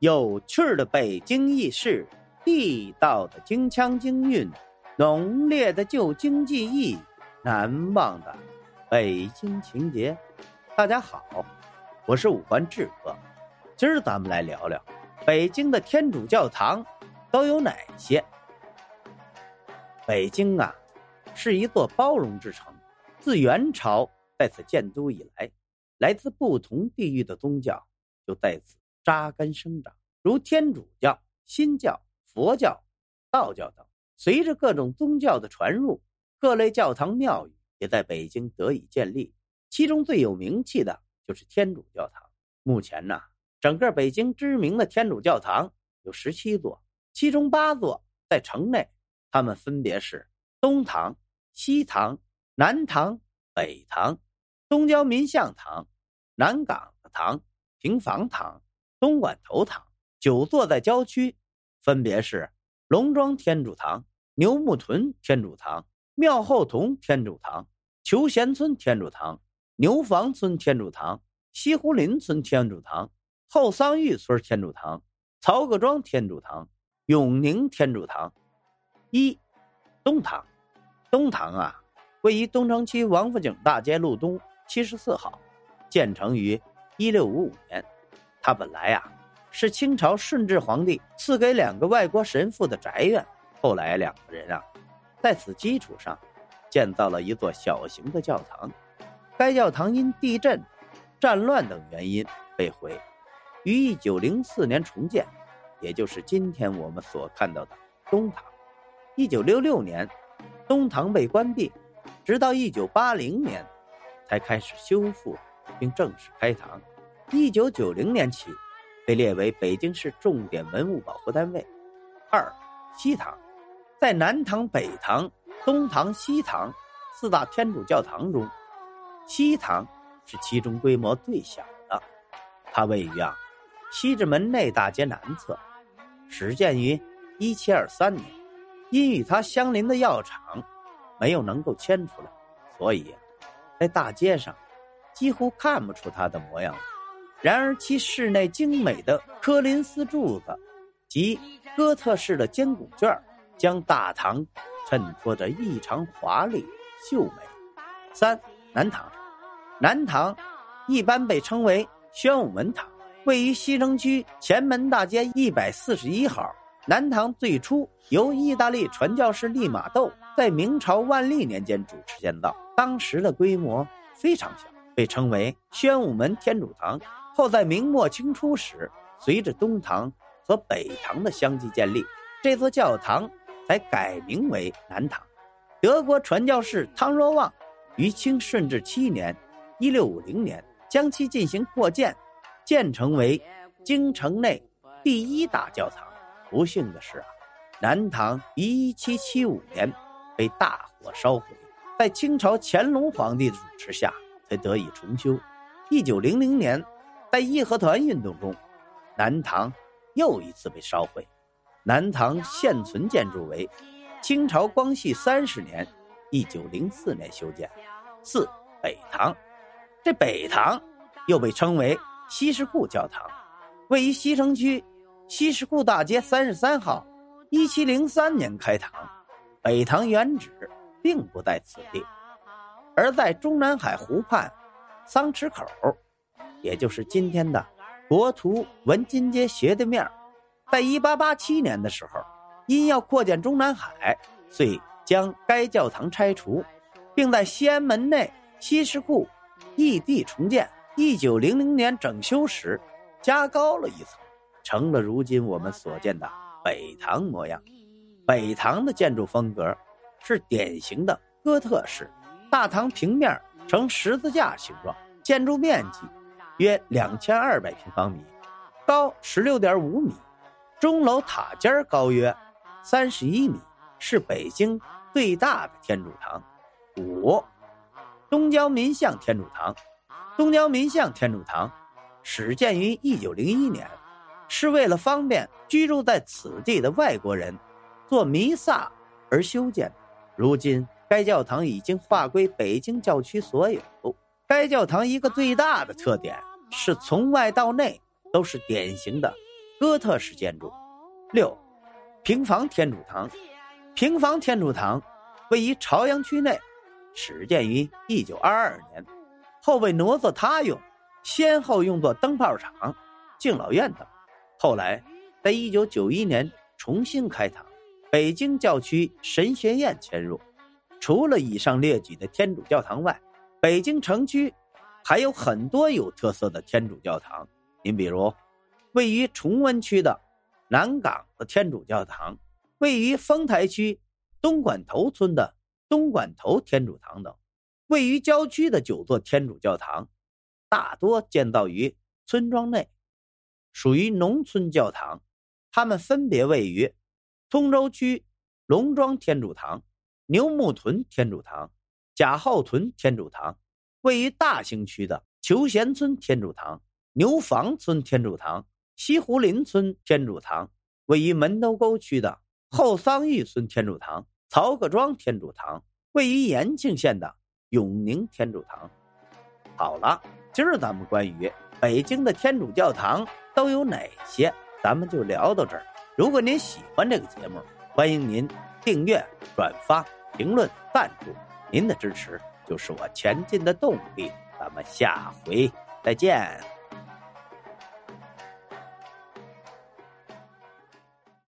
有趣的北京轶事，地道的京腔京韵，浓烈的旧京记忆，难忘的北京情节。大家好，我是五环志哥，今儿咱们来聊聊北京的天主教堂都有哪些。北京啊，是一座包容之城，自元朝在此建都以来，来自不同地域的宗教就在此。扎根生长，如天主教、新教、佛教、道教等。随着各种宗教的传入，各类教堂庙宇也在北京得以建立。其中最有名气的就是天主教堂。目前呢，整个北京知名的天主教堂有十七座，其中八座在城内，它们分别是东堂、西堂、南堂、北堂、东郊民巷堂、南岗子堂、平房堂。东莞头堂九座在郊区，分别是龙庄天主堂、牛木屯天主堂、庙后屯天主堂、求贤村天主堂、牛房村天主堂、西湖林村天主堂、后桑峪村天主堂、曹各庄天主堂、永宁天主堂。一东堂，东堂啊，位于东城区王府井大街路东七十四号，建成于一六五五年。它本来呀，是清朝顺治皇帝赐给两个外国神父的宅院。后来两个人啊，在此基础上，建造了一座小型的教堂。该教堂因地震、战乱等原因被毁，于一九零四年重建，也就是今天我们所看到的东堂。一九六六年，东堂被关闭，直到一九八零年，才开始修复并正式开堂。一九九零年起，被列为北京市重点文物保护单位。二西堂，在南堂、北堂、东堂、西堂四大天主教堂中，西堂是其中规模最小的。它位于啊西直门内大街南侧，始建于一七二三年。因与它相邻的药厂没有能够迁出来，所以在大街上几乎看不出它的模样。然而，其室内精美的科林斯柱子及哥特式的尖拱券将大堂衬托着异常华丽秀美。三南堂，南堂一般被称为宣武门堂，位于西城区前门大街一百四十一号。南堂最初由意大利传教士利玛窦在明朝万历年间主持建造，当时的规模非常小，被称为宣武门天主堂。后在明末清初时，随着东堂和北堂的相继建立，这座教堂才改名为南堂。德国传教士汤若望于清顺治七年（一六五零年）将其进行扩建，建成为京城内第一大教堂。不幸的是啊，南堂一七七五年被大火烧毁，在清朝乾隆皇帝的主持下才得以重修。一九零零年。在义和团运动中，南唐又一次被烧毁。南唐现存建筑为清朝光绪三十年（一九零四年）修建。四北堂，这北堂又被称为西什库教堂，位于西城区西什库大街三十三号，一七零三年开堂。北堂原址并不在此地，而在中南海湖畔桑池口。也就是今天的国图文津街斜对面，在一八八七年的时候，因要扩建中南海，遂将该教堂拆除，并在西安门内西什库异地重建。一九零零年整修时，加高了一层，成了如今我们所见的北堂模样。北堂的建筑风格是典型的哥特式，大堂平面呈十字架形状，建筑面积。约两千二百平方米，高十六点五米，钟楼塔尖高约三十一米，是北京最大的天主堂。五，东郊民巷天主堂。东郊民巷天主堂始建于一九零一年，是为了方便居住在此地的外国人做弥撒而修建。如今，该教堂已经划归北京教区所有。该教堂一个最大的特点。是从外到内都是典型的哥特式建筑。六，平房天主堂。平房天主堂位于朝阳区内，始建于一九二二年，后被挪作他用，先后用作灯泡厂、敬老院等。后来，在一九九一年重新开堂。北京教区神学院迁入。除了以上列举的天主教堂外，北京城区还有很多有特色的天主教堂。您比如，位于崇文区的南港的天主教堂，位于丰台区东莞头村的东莞头天主堂等。位于郊区的九座天主教堂，大多建造于村庄内，属于农村教堂。它们分别位于通州区龙庄天主堂。牛木屯天主堂、贾浩屯天主堂，位于大兴区的求贤村天主堂、牛房村天主堂、西湖林村天主堂，位于门头沟区的后桑峪村天主堂、曹各庄天主堂，位于延庆县的永宁天主堂。好了，今儿咱们关于北京的天主教堂都有哪些，咱们就聊到这儿。如果您喜欢这个节目，欢迎您订阅、转发。评论、赞助，您的支持就是我前进的动力。咱们下回再见。